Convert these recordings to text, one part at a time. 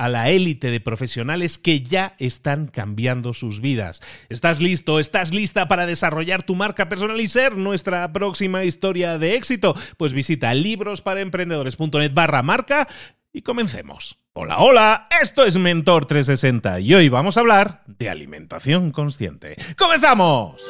a la élite de profesionales que ya están cambiando sus vidas. ¿Estás listo? ¿Estás lista para desarrollar tu marca personal y ser nuestra próxima historia de éxito? Pues visita librosparaemprendedores.net barra marca y comencemos. Hola, hola, esto es Mentor 360 y hoy vamos a hablar de alimentación consciente. ¡Comenzamos!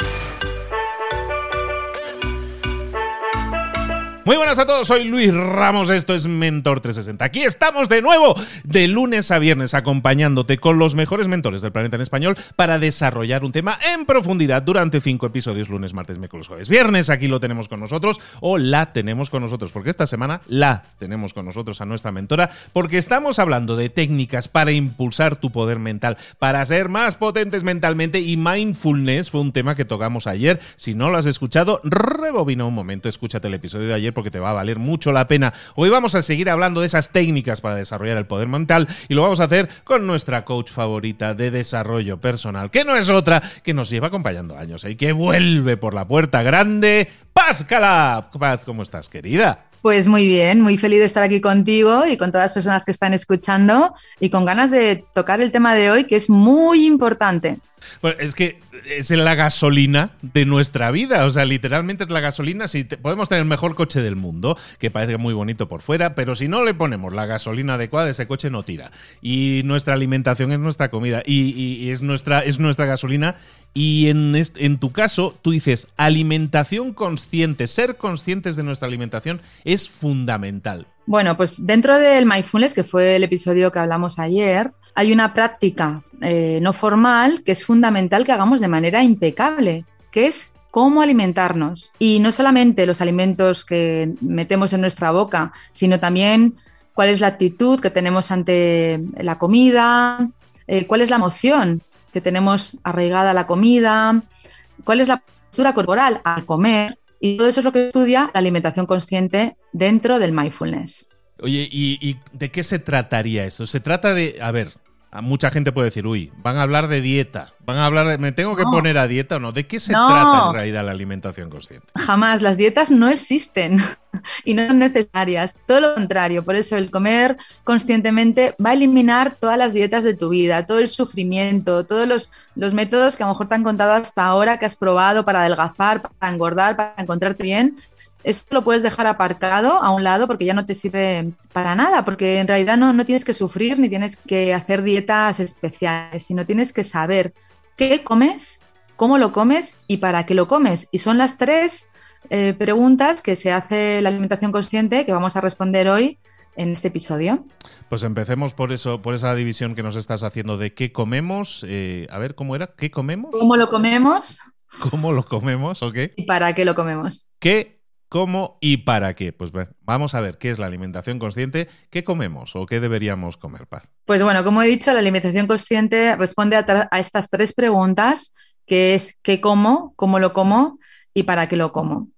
Muy buenas a todos, soy Luis Ramos, esto es Mentor 360. Aquí estamos de nuevo, de lunes a viernes, acompañándote con los mejores mentores del planeta en español para desarrollar un tema en profundidad durante cinco episodios, lunes, martes, miércoles, jueves, viernes. Aquí lo tenemos con nosotros o la tenemos con nosotros, porque esta semana la tenemos con nosotros a nuestra mentora, porque estamos hablando de técnicas para impulsar tu poder mental, para ser más potentes mentalmente y mindfulness fue un tema que tocamos ayer. Si no lo has escuchado, rebobina un momento, escúchate el episodio de ayer porque te va a valer mucho la pena. Hoy vamos a seguir hablando de esas técnicas para desarrollar el poder mental y lo vamos a hacer con nuestra coach favorita de desarrollo personal, que no es otra que nos lleva acompañando años y que vuelve por la puerta grande. Paz Calab. Paz, ¿cómo estás, querida? Pues muy bien, muy feliz de estar aquí contigo y con todas las personas que están escuchando y con ganas de tocar el tema de hoy que es muy importante. Bueno, es que es la gasolina de nuestra vida. O sea, literalmente es la gasolina. Si podemos tener el mejor coche del mundo, que parece muy bonito por fuera, pero si no le ponemos la gasolina adecuada, ese coche no tira. Y nuestra alimentación es nuestra comida y, es, nuestra, es nuestra gasolina. Y en, tu caso, tú dices, alimentación consciente, ser conscientes de nuestra alimentación es fundamental. Bueno, pues dentro del mindfulness, que fue el episodio que hablamos ayer, hay una práctica eh, no formal que es fundamental que hagamos de manera impecable, que es cómo alimentarnos. Y no solamente los alimentos que metemos en nuestra boca, sino también cuál es la actitud que tenemos ante la comida, eh, cuál es la emoción que tenemos arraigada la comida, cuál es la postura corporal al comer. Y todo eso es lo que estudia la alimentación consciente dentro del mindfulness. Oye, ¿y, de qué se trataría esto? Se trata de, a ver, mucha gente puede decir, uy, van a hablar de dieta, van a hablar de, ¿me tengo que poner a dieta o no? ¿De qué se trata en realidad la alimentación consciente? Jamás, las dietas no existen y no son necesarias, todo lo contrario, por eso el comer conscientemente va a eliminar todas las dietas de tu vida, todo el sufrimiento, todos los, los métodos que a lo mejor te han contado hasta ahora que has probado para adelgazar, para engordar, para encontrarte bien, eso lo puedes dejar aparcado a un lado porque ya no te sirve para nada, porque en realidad no, no tienes que sufrir ni tienes que hacer dietas especiales, sino tienes que saber qué comes, cómo lo comes y para qué lo comes. Y son las tres eh, preguntas que se hace la alimentación consciente que vamos a responder hoy en este episodio. Pues empecemos por eso, por esa división que nos estás haciendo de qué comemos. Eh, a ver, ¿cómo era? ¿Qué comemos? ¿Cómo lo comemos? ¿Cómo lo comemos? ¿Ok? ¿Y para qué lo comemos? ¿Qué ¿Cómo y para qué? Pues vamos a ver qué es la alimentación consciente, qué comemos o qué deberíamos comer, Paz. Pues bueno, como he dicho, la alimentación consciente responde a, estas tres preguntas, que es qué como, cómo lo como y para qué lo como.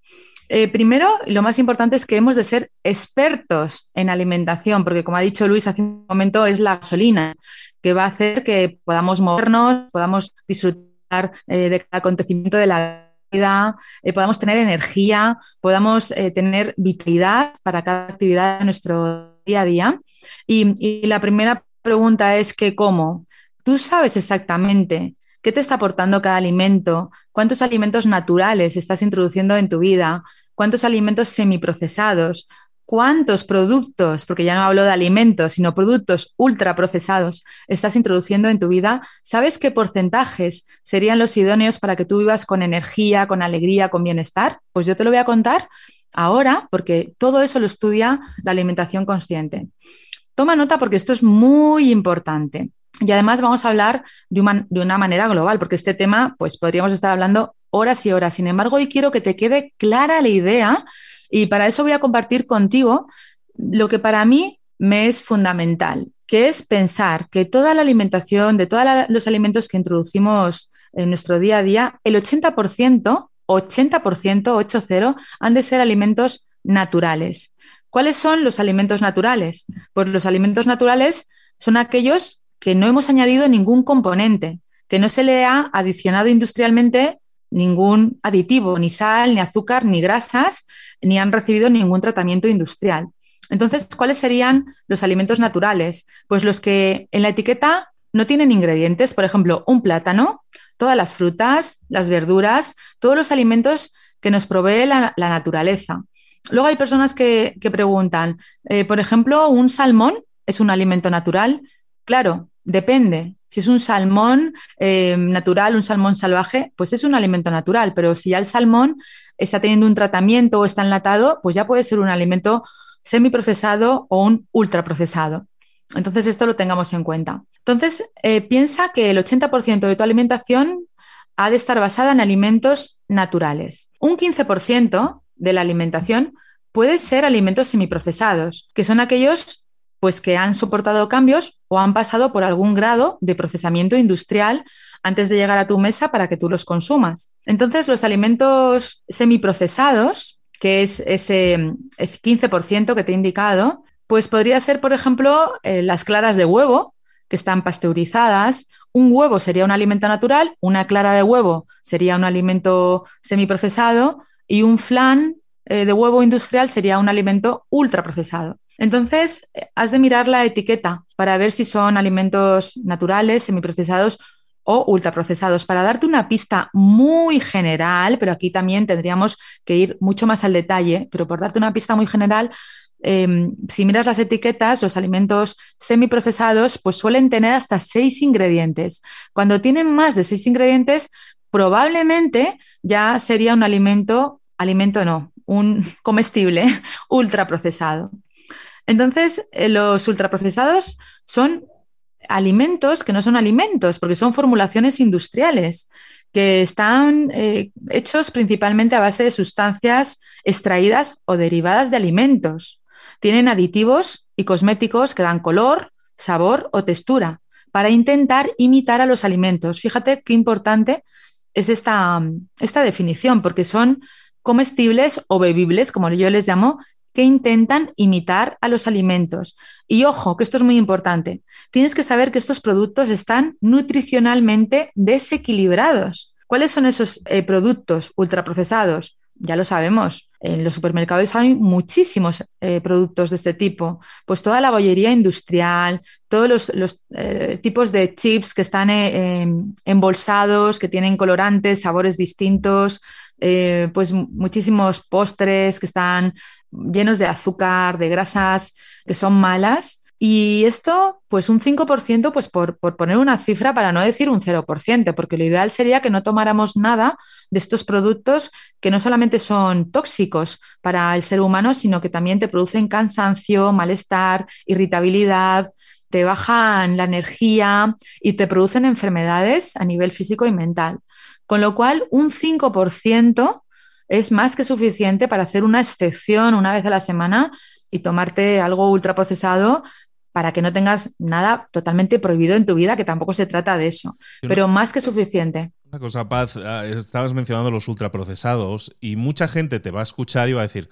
Eh, primero, lo más importante es que hemos de ser expertos en alimentación, porque como ha dicho Luis hace un momento, es la gasolina que va a hacer que podamos movernos, podamos disfrutar eh, de cada acontecimiento de la eh, podamos tener energía, podamos tener vitalidad para cada actividad de nuestro día a día. Y, y la primera pregunta es que cómo. Tú sabes exactamente ¿Qué te está aportando cada alimento? ¿Cuántos alimentos naturales estás introduciendo en tu vida? ¿Cuántos alimentos semiprocesados? ¿Cuántos productos, porque ya no hablo de alimentos, sino productos ultraprocesados, estás introduciendo en tu vida? ¿Sabes qué porcentajes serían los idóneos para que tú vivas con energía, con alegría, con bienestar? Pues yo te lo voy a contar ahora, porque todo eso lo estudia la alimentación consciente. Toma nota porque esto es muy importante. Y además vamos a hablar de una, manera global, porque este tema, pues podríamos estar hablando horas y horas. Sin embargo, hoy quiero que te quede clara la idea y para eso voy a compartir contigo lo que para mí me es fundamental, que es pensar que toda la alimentación, de todos los alimentos que introducimos en nuestro día a día, el 80%, 80%, 80, han de ser alimentos naturales. ¿Cuáles son los alimentos naturales? Pues los alimentos naturales son aquellos que no hemos añadido ningún componente, que no se le ha adicionado industrialmente ningún aditivo, ni sal, ni azúcar, ni grasas, ni han recibido ningún tratamiento industrial. Entonces, ¿cuáles serían los alimentos naturales? Pues los que en la etiqueta no tienen ingredientes, por ejemplo, un plátano, todas las frutas, las verduras, todos los alimentos que nos provee la, naturaleza. Luego hay personas que, preguntan, eh, por ejemplo, ¿un salmón es un alimento natural? Claro, Depende. Si es un salmón eh, natural, un salmón salvaje, pues es un alimento natural, pero si ya el salmón está teniendo un tratamiento o está enlatado, pues ya puede ser un alimento semiprocesado o un ultraprocesado. Entonces, esto lo tengamos en cuenta. Entonces, eh, piensa que el 80% de tu alimentación ha de estar basada en alimentos naturales. Un 15% de la alimentación puede ser alimentos semiprocesados, que son aquellos pues que han soportado cambios o han pasado por algún grado de procesamiento industrial antes de llegar a tu mesa para que tú los consumas. Entonces, los alimentos semiprocesados, que es ese 15% que te he indicado, pues podría ser, por ejemplo, eh, las claras de huevo, que están pasteurizadas. Un huevo sería un alimento natural, una clara de huevo sería un alimento semiprocesado y un flan eh, de huevo industrial sería un alimento ultraprocesado. Entonces, has de mirar la etiqueta para ver si son alimentos naturales, semiprocesados o ultraprocesados. Para darte una pista muy general, pero aquí también tendríamos que ir mucho más al detalle, pero por darte una pista muy general, em, si miras las etiquetas, los alimentos semiprocesados pues suelen tener hasta seis ingredientes. Cuando tienen más de seis ingredientes, probablemente ya sería un alimento, alimento no, un comestible ultraprocesado. Entonces, eh, los ultraprocesados son alimentos que no son alimentos, porque son formulaciones industriales que están eh, hechos principalmente a base de sustancias extraídas o derivadas de alimentos. Tienen aditivos y cosméticos que dan color, sabor o textura para intentar imitar a los alimentos. Fíjate qué importante es esta, esta definición, porque son comestibles o bebibles, como yo les llamo, que intentan imitar a los alimentos. Y ojo, que esto es muy importante, tienes que saber que estos productos están nutricionalmente desequilibrados. ¿Cuáles son esos eh, productos ultraprocesados? Ya lo sabemos, en los supermercados hay muchísimos eh, productos de este tipo. Pues toda la bollería industrial, todos los, eh, tipos de chips que están embolsados, que tienen colorantes, sabores distintos, pues muchísimos postres que están llenos de azúcar, de grasas que son malas. Y esto, pues un 5%, pues por, poner una cifra para no decir un 0%, porque lo ideal sería que no tomáramos nada de estos productos que no solamente son tóxicos para el ser humano, sino que también te producen cansancio, malestar, irritabilidad, te bajan la energía y te producen enfermedades a nivel físico y mental. Con lo cual, un 5% es más que suficiente para hacer una excepción una vez a la semana y tomarte algo ultraprocesado para que no tengas nada totalmente prohibido en tu vida, que tampoco se trata de eso, pero más que suficiente. Una cosa, Paz, ah, estabas mencionando los ultraprocesados y mucha gente te va a escuchar y va a decir,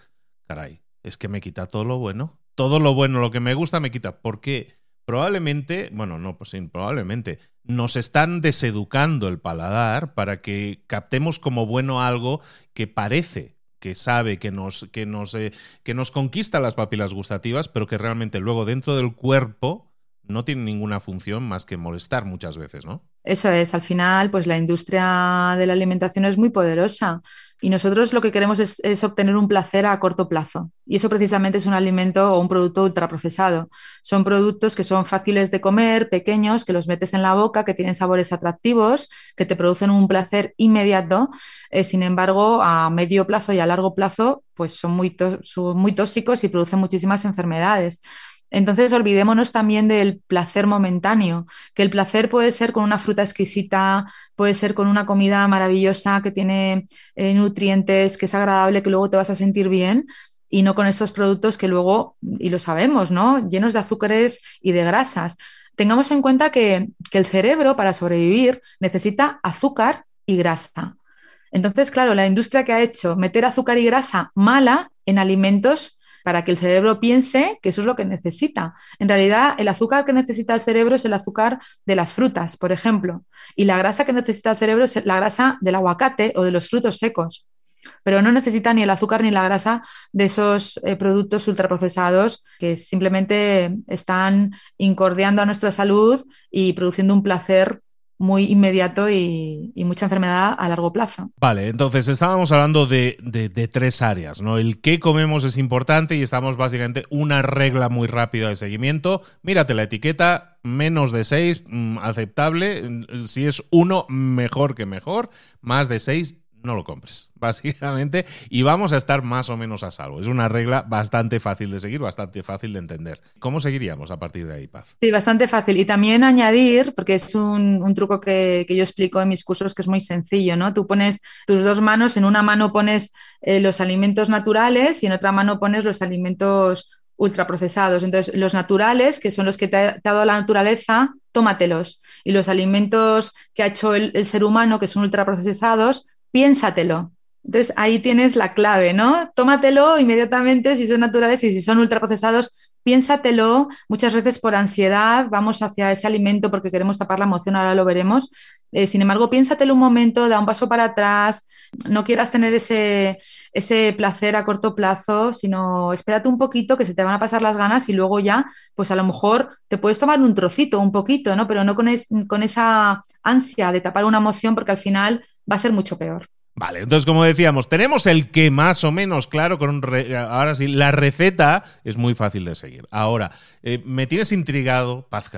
caray, es que me quita todo lo bueno, todo lo bueno, lo que me gusta me quita. Porque probablemente, bueno, no, pues probablemente, nos están deseducando el paladar para que captemos como bueno algo que parece que sabe, que nos, que nos, eh, que nos conquista las papilas gustativas, pero que realmente luego dentro del cuerpo no tiene ninguna función más que molestar muchas veces, ¿no? Eso es, al final, pues la industria de la alimentación es muy poderosa y nosotros lo que queremos es, obtener un placer a corto plazo. Y eso precisamente es un alimento o un producto ultraprocesado. Son productos que son fáciles de comer, pequeños, que los metes en la boca, que tienen sabores atractivos, que te producen un placer inmediato. Eh, sin embargo, a medio plazo y a largo plazo, pues son muy, son muy tóxicos y producen muchísimas enfermedades. Entonces, olvidémonos también del placer momentáneo, que el placer puede ser con una fruta exquisita, puede ser con una comida maravillosa que tiene eh, nutrientes, que es agradable, que luego te vas a sentir bien, y no con estos productos que luego, y lo sabemos, ¿no? Llenos de azúcares y de grasas. Tengamos en cuenta que, que el cerebro, para sobrevivir, necesita azúcar y grasa. Entonces, claro, la industria que ha hecho meter azúcar y grasa mala en alimentos para que el cerebro piense que eso es lo que necesita. En realidad, el azúcar que necesita el cerebro es el azúcar de las frutas, por ejemplo, y la grasa que necesita el cerebro es la grasa del aguacate o de los frutos secos. Pero no necesita ni el azúcar ni la grasa de esos eh, productos ultraprocesados que simplemente están incordiando a nuestra salud y produciendo un placer muy inmediato y, mucha enfermedad a largo plazo. Vale, entonces estábamos hablando de, tres áreas, ¿no? El qué comemos es importante y estamos básicamente una regla muy rápida de seguimiento. Mírate la etiqueta, menos de seis, mm, aceptable. Si es uno, mejor que mejor. Más de seis, no lo compres, básicamente, y vamos a estar más o menos a salvo. Es una regla bastante fácil de seguir, bastante fácil de entender. ¿Cómo seguiríamos a partir de ahí, Paz? Sí, bastante fácil. Y también añadir, porque es un, truco que, yo explico en mis cursos que es muy sencillo, ¿no? Tú pones tus dos manos, en una mano pones eh, los alimentos naturales y en otra mano pones los alimentos ultraprocesados. Entonces, los naturales, que son los que te ha, dado la naturaleza, tómatelos. Y los alimentos que ha hecho el, el ser humano, que son ultraprocesados, piénsatelo. Entonces ahí tienes la clave, ¿no? Tómatelo inmediatamente si son naturales y si son ultraprocesados, piénsatelo. Muchas veces por ansiedad vamos hacia ese alimento porque queremos tapar la emoción, ahora lo veremos. Eh, sin embargo, piénsatelo un momento, da un paso para atrás, no quieras tener ese, ese placer a corto plazo, sino espérate un poquito que se te van a pasar las ganas y luego ya, pues a lo mejor te puedes tomar un trocito, un poquito, ¿no? Pero no con, con esa ansia de tapar una emoción porque al final va a ser mucho peor. Vale, entonces como decíamos, tenemos el que más o menos claro, con un ahora sí, la receta es muy fácil de seguir. Ahora, eh, me tienes intrigado, Paz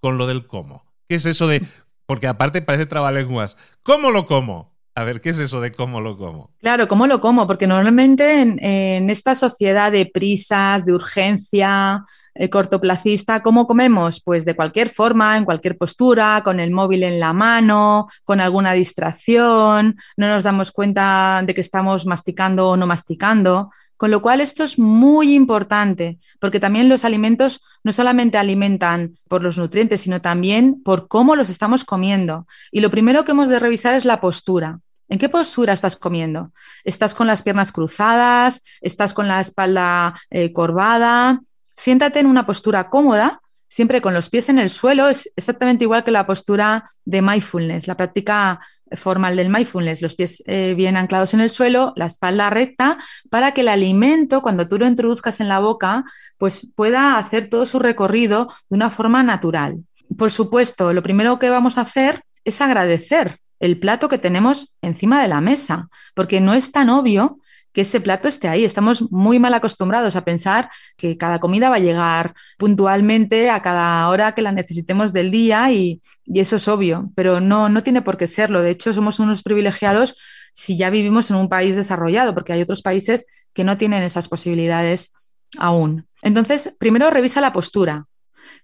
con lo del cómo. ¿Qué es eso de...? Porque aparte parece trabalenguas. ¿Cómo lo como? A ver, ¿qué es eso de cómo lo como? Claro, cómo lo como, porque normalmente en esta sociedad de prisas, de urgencia, eh, cortoplacista, ¿cómo comemos? Pues de cualquier forma, en cualquier postura, con el móvil en la mano, con alguna distracción, no nos damos cuenta de que estamos masticando o no masticando. Con lo cual esto es muy importante, porque también los alimentos no solamente alimentan por los nutrientes, sino también por cómo los estamos comiendo. Y lo primero que hemos de revisar es la postura. ¿En qué postura estás comiendo? ¿Estás con las piernas cruzadas? ¿Estás con la espalda eh, corvada? Siéntate en una postura cómoda, siempre con los pies en el suelo, es exactamente igual que la postura de mindfulness, la práctica formal del mindfulness, los pies eh, bien anclados en el suelo, la espalda recta, para que el alimento, cuando tú lo introduzcas en la boca, pues pueda hacer todo su recorrido de una forma natural. Por supuesto, lo primero que vamos a hacer es agradecer el plato que tenemos encima de la mesa, porque no es tan obvio que ese plato esté ahí. Estamos muy mal acostumbrados a pensar que cada comida va a llegar puntualmente a cada hora que la necesitemos del día y, eso es obvio, pero no, no tiene por qué serlo. De hecho, somos unos privilegiados si ya vivimos en un país desarrollado, porque hay otros países que no tienen esas posibilidades aún. Entonces, primero revisa la postura.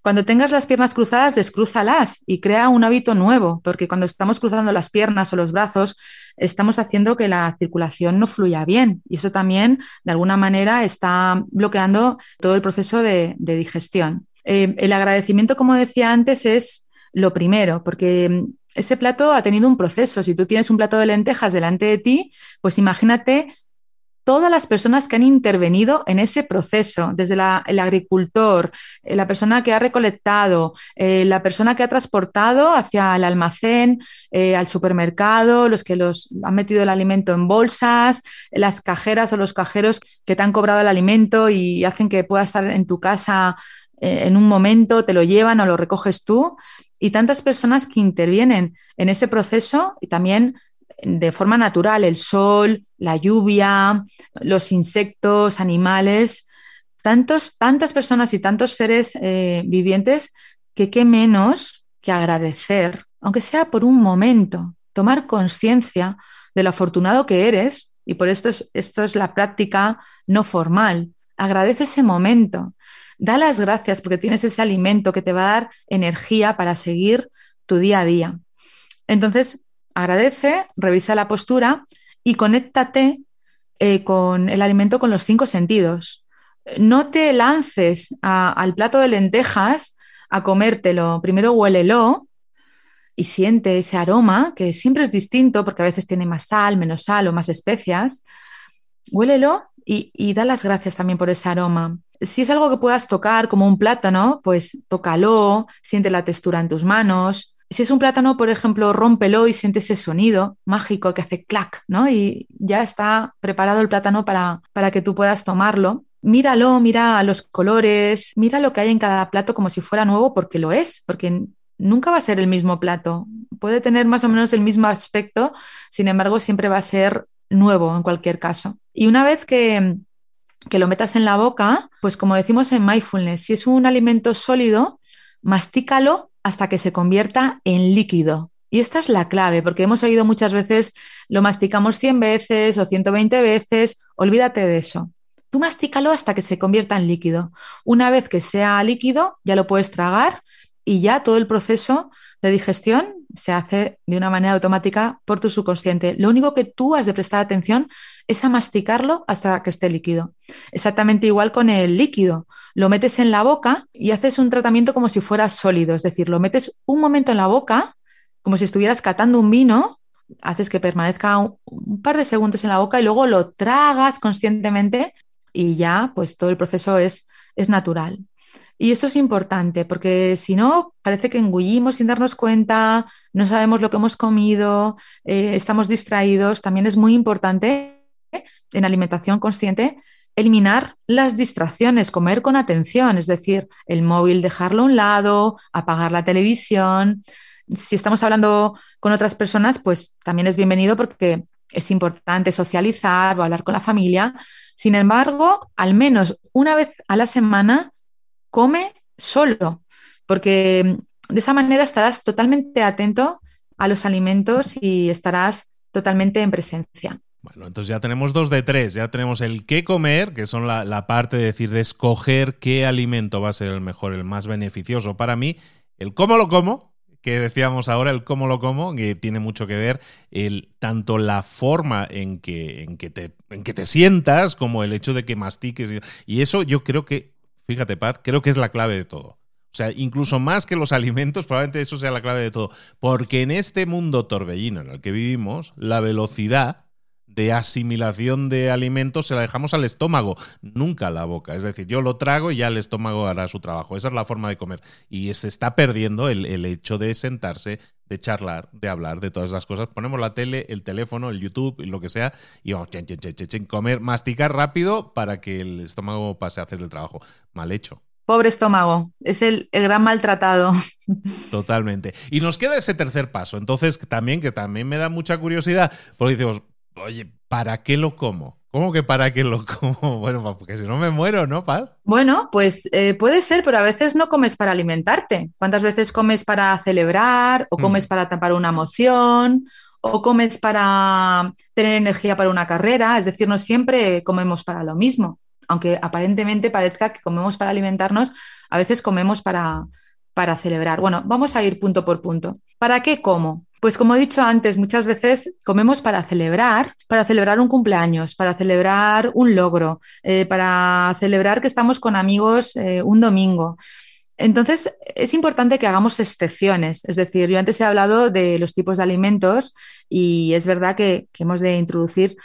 Cuando tengas las piernas cruzadas, descrúzalas y crea un hábito nuevo, porque cuando estamos cruzando las piernas o los brazos, estamos haciendo que la circulación no fluya bien y eso también, de alguna manera, está bloqueando todo el proceso de, digestión. Eh, el agradecimiento, como decía antes, es lo primero, porque mm, ese plato ha tenido un proceso. Si tú tienes un plato de lentejas delante de ti, pues imagínate todas las personas que han intervenido en ese proceso, desde el agricultor, eh, la persona que ha recolectado, eh, la persona que ha transportado hacia el almacén, eh, al supermercado, los que los han metido el alimento en bolsas, las cajeras o los cajeros que te han cobrado el alimento y hacen que pueda estar en tu casa en un momento, te lo llevan o lo recoges tú. Y tantas personas que intervienen en ese proceso y también de forma natural, el sol, la lluvia, los insectos, animales, tantos, tantas personas y tantos seres eh, vivientes que qué menos que agradecer, aunque sea por un momento, tomar conciencia de lo afortunado que eres, y por esto es, esto es la práctica no formal. Agradece ese momento, da las gracias porque tienes ese alimento que te va a dar energía para seguir tu día a día. Entonces, agradece, revisa la postura y conéctate eh, con el alimento con los cinco sentidos. No te lances al plato de lentejas a comértelo. Primero huélelo y siente ese aroma, que siempre es distinto porque a veces tiene más sal, menos sal o más especias. Huélelo y, y da las gracias también por ese aroma. Si es algo que puedas tocar como un plátano, pues tócalo, siente la textura en tus manos, si es un plátano, por ejemplo, rómpelo y siente ese sonido mágico que hace clac, ¿no? Y ya está preparado el plátano para, para que tú puedas tomarlo. Míralo, mira los colores, mira lo que hay en cada plato como si fuera nuevo, porque lo es, porque nunca va a ser el mismo plato. Puede tener más o menos el mismo aspecto, sin embargo, siempre va a ser nuevo en cualquier caso. Y una vez que, que lo metas en la boca, pues como decimos en mindfulness, si es un alimento sólido, mastícalo hasta que se convierta en líquido. Y esta es la clave, porque hemos oído muchas veces, lo masticamos 100 veces o 120 veces, olvídate de eso. Tú mastícalo hasta que se convierta en líquido. Una vez que sea líquido, ya lo puedes tragar y ya todo el proceso de digestión se hace de una manera automática por tu subconsciente. Lo único que tú has de prestar atención es a masticarlo hasta que esté líquido. Exactamente igual con el líquido. Lo metes en la boca y haces un tratamiento como si fuera sólido, es decir, lo metes un momento en la boca, como si estuvieras catando un vino, haces que permanezca un, par de segundos en la boca y luego lo tragas conscientemente y ya pues todo el proceso es, es natural. Y esto es importante porque si no, parece que engullimos sin darnos cuenta, no sabemos lo que hemos comido, eh, estamos distraídos. También es muy importante en alimentación consciente eliminar las distracciones, comer con atención, es decir, el móvil dejarlo a un lado, apagar la televisión. Si estamos hablando con otras personas, pues también es bienvenido porque es importante socializar o hablar con la familia. Sin embargo, al menos una vez a la semana, come solo, porque de esa manera estarás totalmente atento a los alimentos y estarás totalmente en presencia. Bueno, entonces ya tenemos dos de tres. Ya tenemos el qué comer, que son la, parte de decir, de escoger qué alimento va a ser el mejor, el más beneficioso para mí. El cómo lo como, que decíamos ahora, el cómo lo como, que tiene mucho que ver el, tanto la forma en que, en, que te, en que te sientas como el hecho de que mastiques. Y eso yo creo que Fíjate, Paz, creo que es la clave de todo. O sea, incluso más que los alimentos, probablemente eso sea la clave de todo. Porque en este mundo torbellino en el que vivimos, la velocidad de asimilación de alimentos se la dejamos al estómago, nunca a la boca. Es decir, yo lo trago y ya el estómago hará su trabajo. Esa es la forma de comer. Y se está perdiendo el, el hecho de sentarse, de charlar, de hablar de todas esas cosas. Ponemos la tele, el teléfono, el YouTube, lo que sea, y vamos, chen, chen, chen, comer, masticar rápido para que el estómago pase a hacer el trabajo. Mal hecho. Pobre estómago, es el, gran maltratado. Totalmente. Y nos queda ese tercer paso. Entonces, también, que también me da mucha curiosidad, porque decimos, oye, ¿para qué lo como? ¿Cómo que para qué lo como? Bueno, porque si no me muero, ¿no, Paz? Bueno, pues eh, puede ser, pero a veces no comes para alimentarte. ¿Cuántas veces comes para celebrar o comes mm. para tapar una emoción o comes para tener energía para una carrera? Es decir, no siempre comemos para lo mismo. Aunque aparentemente parezca que comemos para alimentarnos, a veces comemos para, para celebrar. Bueno, vamos a ir punto por punto. ¿Para qué como? Pues como he dicho antes, muchas veces comemos para celebrar, para celebrar un cumpleaños, para celebrar un logro, eh, para celebrar que estamos con amigos eh, un domingo. Entonces, es importante que hagamos excepciones. Es decir, yo antes he hablado de los tipos de alimentos y es verdad que, que hemos de introducir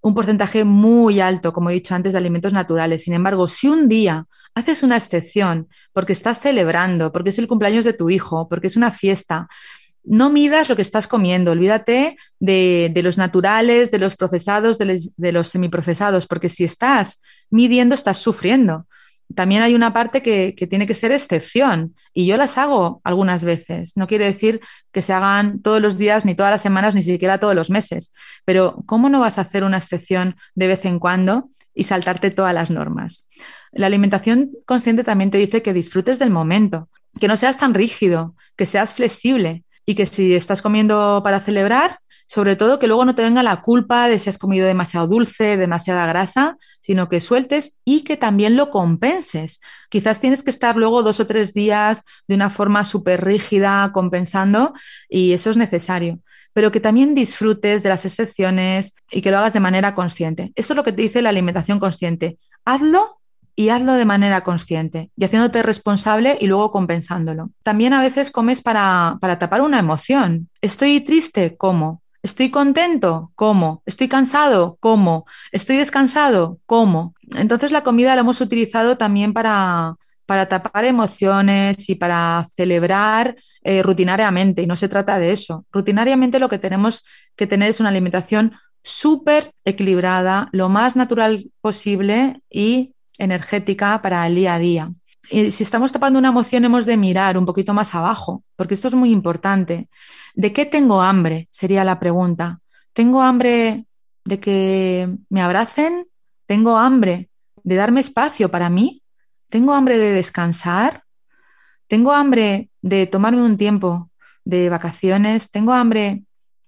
un porcentaje muy alto, como he dicho antes, de alimentos naturales. Sin embargo, si un día haces una excepción porque estás celebrando, porque es el cumpleaños de tu hijo, porque es una fiesta, no midas lo que estás comiendo, olvídate de, los naturales, de los procesados, de los, semiprocesados, porque si estás midiendo, estás sufriendo. También hay una parte que, que, tiene que ser excepción y yo las hago algunas veces. No quiere decir que se hagan todos los días, ni todas las semanas, ni siquiera todos los meses. Pero ¿cómo no vas a hacer una excepción de vez en cuando y saltarte todas las normas? La alimentación consciente también te dice que disfrutes del momento, que no seas tan rígido, que seas flexible, y que si estás comiendo para celebrar, sobre todo que luego no te venga la culpa de si has comido demasiado dulce, demasiada grasa, sino que sueltes y que también lo compenses. Quizás tienes que estar luego dos o tres días de una forma súper rígida compensando y eso es necesario, pero que también disfrutes de las excepciones y que lo hagas de manera consciente. Esto es lo que te dice la alimentación consciente. Hazlo y hazlo de manera consciente y haciéndote responsable y luego compensándolo. También a veces comes para, tapar una emoción. Estoy triste, ¿cómo? Estoy contento, ¿cómo? Estoy cansado, ¿cómo? Estoy descansado, ¿cómo? Entonces la comida la hemos utilizado también para, para tapar emociones y para celebrar eh, rutinariamente, y no se trata de eso. Rutinariamente lo que tenemos que tener es una alimentación súper equilibrada, lo más natural posible y energética para el día a día. Y si estamos tapando una emoción, hemos de mirar un poquito más abajo, porque esto es muy importante. ¿De qué tengo hambre? Sería la pregunta. ¿Tengo hambre de que me abracen? ¿Tengo hambre de darme espacio para mí? ¿Tengo hambre de descansar? ¿Tengo hambre de tomarme un tiempo de vacaciones? ¿Tengo hambre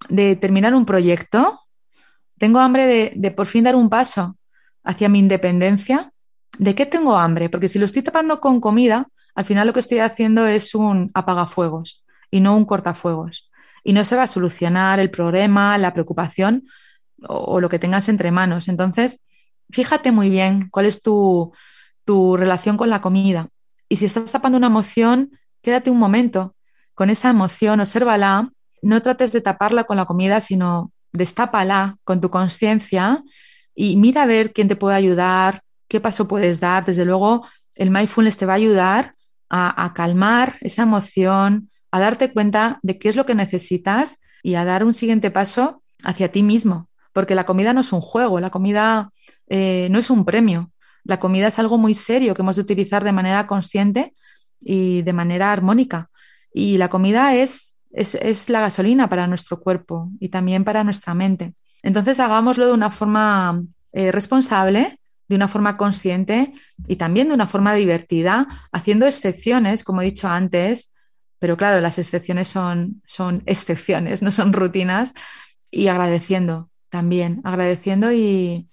de terminar un proyecto? ¿Tengo hambre de, de por fin dar un paso hacia mi independencia? ¿De qué tengo hambre? Porque si lo estoy tapando con comida, al final lo que estoy haciendo es un apagafuegos y no un cortafuegos. Y no se va a solucionar el problema, la preocupación o, lo que tengas entre manos. Entonces, fíjate muy bien cuál es tu, tu relación con la comida. Y si estás tapando una emoción, quédate un momento con esa emoción, obsérvala, no trates de taparla con la comida, sino destápala con tu conciencia y mira a ver quién te puede ayudar, qué paso puedes dar. Desde luego, el mindfulness te va a ayudar a, calmar esa emoción, a darte cuenta de qué es lo que necesitas y a dar un siguiente paso hacia ti mismo. Porque la comida no es un juego, la comida eh, no es un premio. La comida es algo muy serio que hemos de utilizar de manera consciente y de manera armónica. Y la comida es, es, la gasolina para nuestro cuerpo y también para nuestra mente. Entonces hagámoslo de una forma eh, responsable de una forma consciente y también de una forma divertida, haciendo excepciones, como he dicho antes, pero claro, las excepciones son, son excepciones, no son rutinas, y agradeciendo también, agradeciendo y,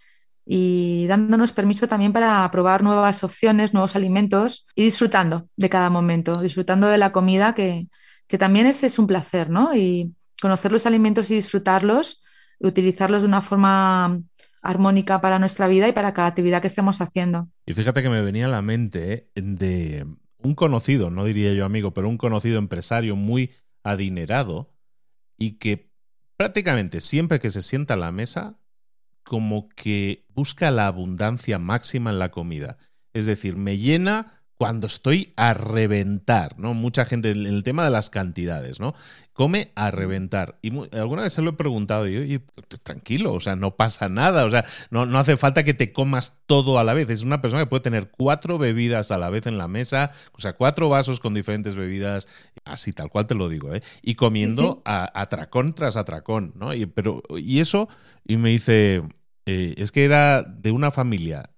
y dándonos permiso también para probar nuevas opciones, nuevos alimentos y disfrutando de cada momento, disfrutando de la comida, que, que también es, es un placer, ¿no? Y conocer los alimentos y disfrutarlos, utilizarlos de una forma armónica para nuestra vida y para cada actividad que estemos haciendo. Y fíjate que me venía a la mente ¿eh? de un conocido, no diría yo amigo, pero un conocido empresario muy adinerado y que prácticamente siempre que se sienta a la mesa, como que busca la abundancia máxima en la comida. Es decir, me llena cuando estoy a reventar, ¿no? Mucha gente, en el tema de las cantidades, ¿no? Come a reventar. Y alguna vez se lo he preguntado y yo, tranquilo, o sea, no pasa nada, o sea, no, no hace falta que te comas todo a la vez. Es una persona que puede tener cuatro bebidas a la vez en la mesa, o sea, cuatro vasos con diferentes bebidas, así tal cual te lo digo, ¿eh? Y comiendo A, atracón tras atracón, ¿no? Y, pero, y eso, y me dice, eh, es que era de una familia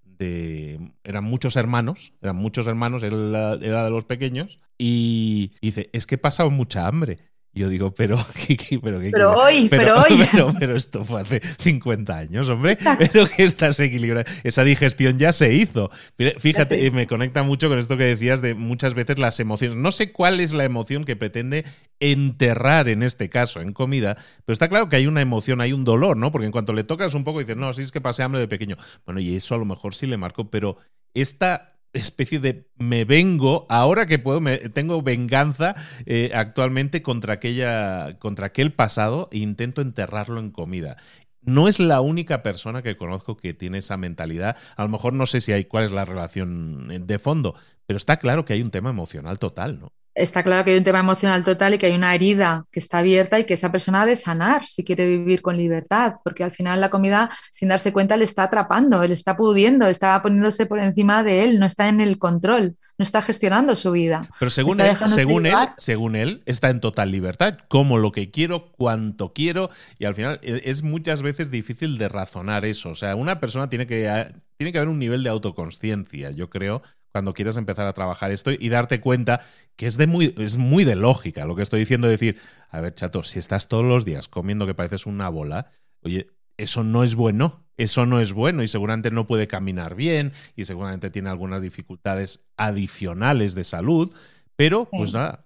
eran muchos hermanos, eran muchos hermanos, él era de los pequeños, y dice, es que he pasado mucha hambre. Yo digo, pero, pero, pero hoy, pero, hoy. Pero, esto fue hace 50 años, hombre. Pero que estás equilibrado. Esa digestión ya se hizo. Fíjate, me conecta mucho con esto que decías de muchas veces las emociones. No sé cuál es la emoción que pretende enterrar en este caso, en comida, pero está claro que hay una emoción, hay un dolor, ¿no? Porque en cuanto le tocas un poco dices, no, sí es que pasé hambre de pequeño. Bueno, y eso a lo mejor sí le marcó, pero esta especie de me vengo, ahora que puedo, tengo venganza eh, actualmente contra, aquella, contra aquel pasado e intento enterrarlo en comida. No es la única persona que conozco que tiene esa mentalidad. A lo mejor no sé si hay cuál es la relación de fondo, pero está claro que hay un tema emocional total, ¿no? Está claro que hay un tema emocional total y que hay una herida que está abierta y que esa persona ha de sanar si quiere vivir con libertad, porque al final la comida, sin darse cuenta, le está atrapando, le está pudiendo, está poniéndose por encima de él, no está en el control, no está gestionando su vida. Pero según él, según él, según él, está en total libertad, como lo que quiero, cuanto quiero, y al final e, es muchas veces difícil de razonar eso. O sea, una persona tiene que, tiene que haber un nivel de autoconsciencia, yo creo, cuando quieras empezar a trabajar esto y darte cuenta que es, de muy, es muy de lógica lo que estoy diciendo, decir, a ver, chato, si estás todos los días comiendo que pareces una bola, oye, eso no es bueno, eso no es bueno y seguramente no puede caminar bien y seguramente tiene algunas dificultades adicionales de salud, pero pues nada,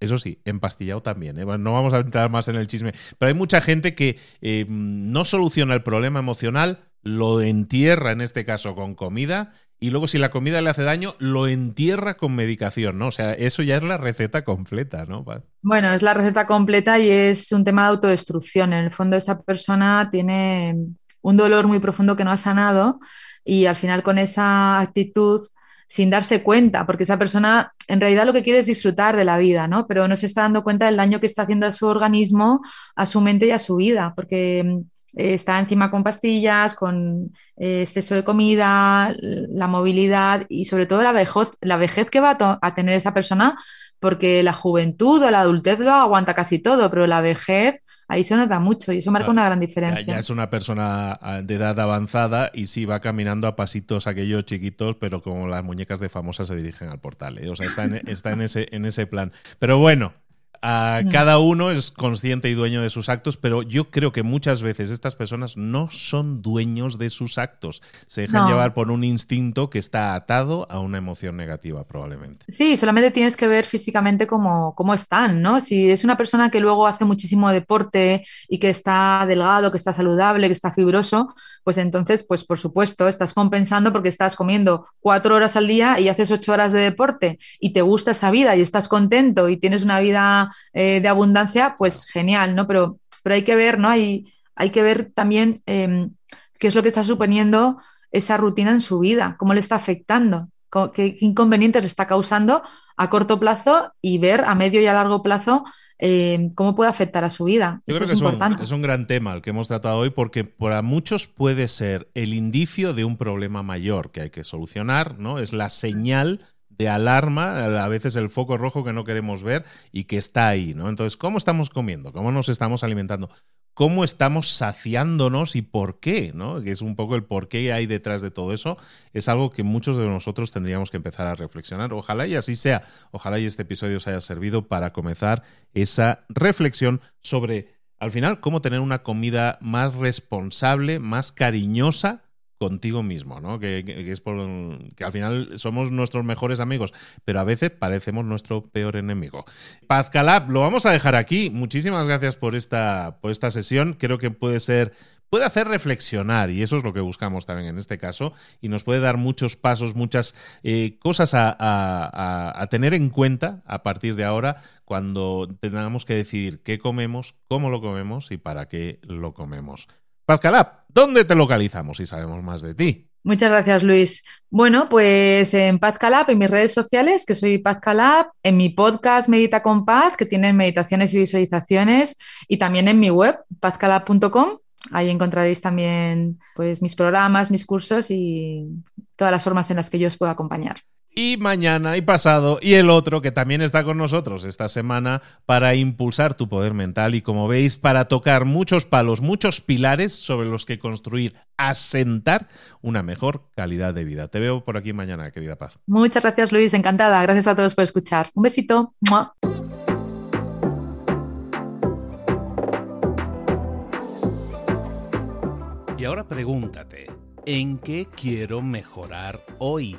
eso sí, empastillado también. ¿eh? no vamos a entrar más en el chisme, pero hay mucha gente que eh, no soluciona el problema emocional, lo entierra en este caso con comida y luego si la comida le hace daño, lo entierra con medicación, ¿no? O sea, eso ya es la receta completa, ¿no? Bueno, es la receta completa y es un tema de autodestrucción. En el fondo esa persona tiene un dolor muy profundo que no ha sanado y al final con esa actitud sin darse cuenta, porque esa persona en realidad lo que quiere es disfrutar de la vida, ¿no? Pero no se está dando cuenta del daño que está haciendo a su organismo, a su mente y a su vida, porque eh, está encima con pastillas, con eh, exceso de comida, la movilidad y sobre todo la vejez, la vejez que va a, tener esa persona, porque la juventud o la adultez lo aguanta casi todo, pero la vejez ahí se nota mucho y eso marca una gran diferencia. Ya, es una persona ah, de edad avanzada y sí va caminando a pasitos aquellos chiquitos, pero como las muñecas de famosa se dirigen al portal. ¿eh? O sea, está está en, ese, en ese plan. Pero bueno, cada uno es consciente y dueño de sus actos, pero yo creo que muchas veces estas personas no son dueños de sus actos. Se dejan llevar por un instinto que está atado a una emoción negativa, probablemente. Sí, solamente tienes que ver físicamente cómo, cómo están, ¿no? Si es una persona que luego hace muchísimo deporte y que está delgado, que está saludable, que está fibroso, pues entonces, pues por supuesto, estás compensando porque estás comiendo cuatro horas al día y haces ocho horas de deporte y te gusta esa vida y estás contento y tienes una vida eh, de abundancia, pues genial, ¿no? Pero, pero hay que ver, ¿no? Hay, hay que ver también em, qué es lo que está suponiendo esa rutina en su vida, cómo le está afectando, qué inconvenientes le está causando a corto plazo y ver a medio y a largo plazo em, cómo puede afectar a su vida. Yo creo que es, un, es, un, gran tema el que hemos tratado hoy porque para muchos puede ser el indicio de un problema mayor que hay que solucionar, ¿no? Es la señal de alarma, a veces el foco rojo que no queremos ver y que está ahí, ¿no? Entonces, ¿cómo estamos comiendo? ¿Cómo nos estamos alimentando? ¿Cómo estamos saciándonos y por qué? ¿no? Que es un poco el por qué hay detrás de todo eso. Es algo que muchos de nosotros tendríamos que empezar a reflexionar. Ojalá y así sea. Ojalá y este episodio os haya servido para comenzar esa reflexión sobre, al final, cómo tener una comida más responsable, más cariñosa contigo mismo, ¿no? Que, es por, que al final somos nuestros mejores amigos, pero a veces parecemos nuestro peor enemigo. Paz Calab, lo vamos a dejar aquí. Muchísimas gracias por esta, por esta sesión. Creo que puede ser puede hacer reflexionar, y eso es lo que buscamos también en este caso, y nos puede dar muchos pasos, muchas eh, cosas a, a, tener en cuenta a partir de ahora cuando tengamos que decidir qué comemos, cómo lo comemos y para qué lo comemos. Paz Calab, ¿dónde te localizamos si sabemos más de ti? Muchas gracias, Luis. Bueno, pues en Paz Calab, en mis redes sociales, que soy Paz Calab, en mi podcast Medita con Paz, que tienen meditaciones y visualizaciones, y también en mi web, pazcalab.com. Ahí encontraréis también pues, mis programas, mis cursos y todas las formas en las que yo os puedo acompañar y mañana y pasado y el otro que también está con nosotros esta semana para impulsar tu poder mental y como veis para tocar muchos palos, muchos pilares sobre los que construir, asentar una mejor calidad de vida. Te veo por aquí mañana, querida Paz. Muchas gracias Luis, encantada. Gracias a todos por escuchar. Un besito. Y ahora pregúntate, ¿en qué quiero mejorar hoy?